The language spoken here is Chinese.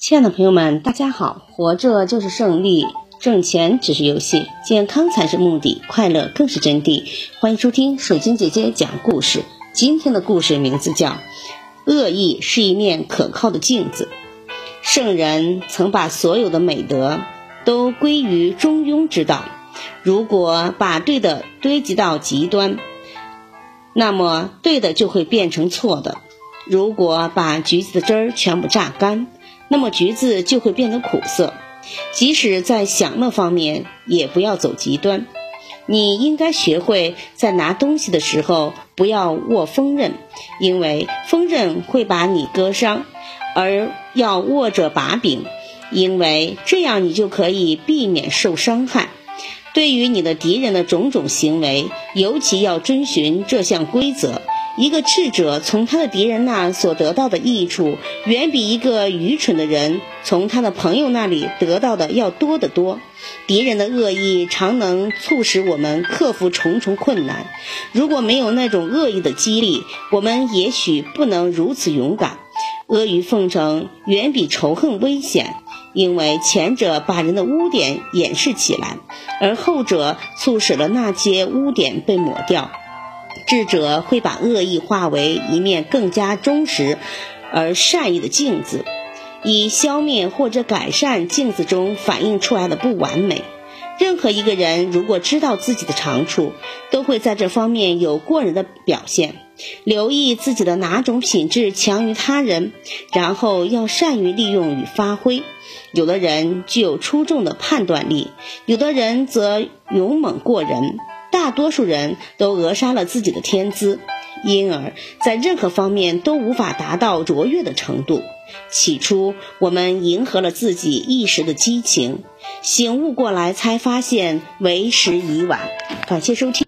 亲爱的朋友们，大家好！活着就是胜利，挣钱只是游戏，健康才是目的，快乐更是真谛。欢迎收听水晶姐姐讲故事。今天的故事名字叫《恶意是一面可靠的镜子》。圣人曾把所有的美德都归于中庸之道。如果把对的堆积到极端，那么对的就会变成错的。如果把橘子的汁儿全部榨干，那么橘子就会变得苦涩。即使在享乐方面，也不要走极端。你应该学会在拿东西的时候不要握锋刃，因为锋刃会把你割伤；而要握着把柄，因为这样你就可以避免受伤害。对于你的敌人的种种行为，尤其要遵循这项规则。一个智者从他的敌人那所得到的益处，远比一个愚蠢的人从他的朋友那里得到的要多得多。敌人的恶意常能促使我们克服重重困难。如果没有那种恶意的激励，我们也许不能如此勇敢。阿谀奉承远比仇恨危险，因为前者把人的污点掩饰起来，而后者促使了那些污点被抹掉。智者会把恶意化为一面更加忠实而善意的镜子，以消灭或者改善镜子中反映出来的不完美。任何一个人如果知道自己的长处，都会在这方面有过人的表现。留意自己的哪种品质强于他人，然后要善于利用与发挥。有的人具有出众的判断力，有的人则勇猛过人。大多数人都扼杀了自己的天资，因而，在任何方面都无法达到卓越的程度。起初，我们迎合了自己一时的激情，醒悟过来才发现为时已晚。感谢收听。